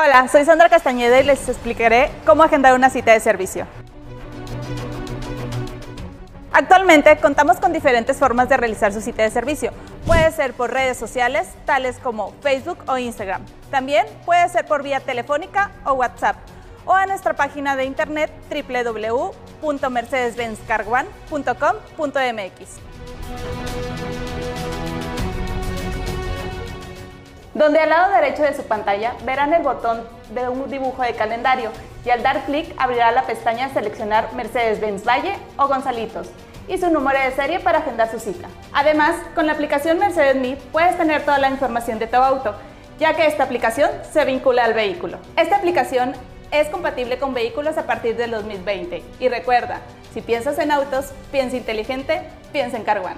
Hola, soy Sandra Castañeda y les explicaré cómo agendar una cita de servicio. Actualmente contamos con diferentes formas de realizar su cita de servicio. Puede ser por redes sociales, tales como Facebook o Instagram. También puede ser por vía telefónica o WhatsApp o a nuestra página de internet www.mercedesbenzcarguan.com.mx donde al lado derecho de su pantalla verán el botón de un dibujo de calendario y al dar clic abrirá la pestaña Seleccionar Mercedes-Benz Valle o Gonzalitos y su número de serie para agendar su cita. Además, con la aplicación Mercedes Me puedes tener toda la información de tu auto, ya que esta aplicación se vincula al vehículo. Esta aplicación es compatible con vehículos a partir del 2020 y recuerda, si piensas en autos, piensa inteligente, piensa en Carwan.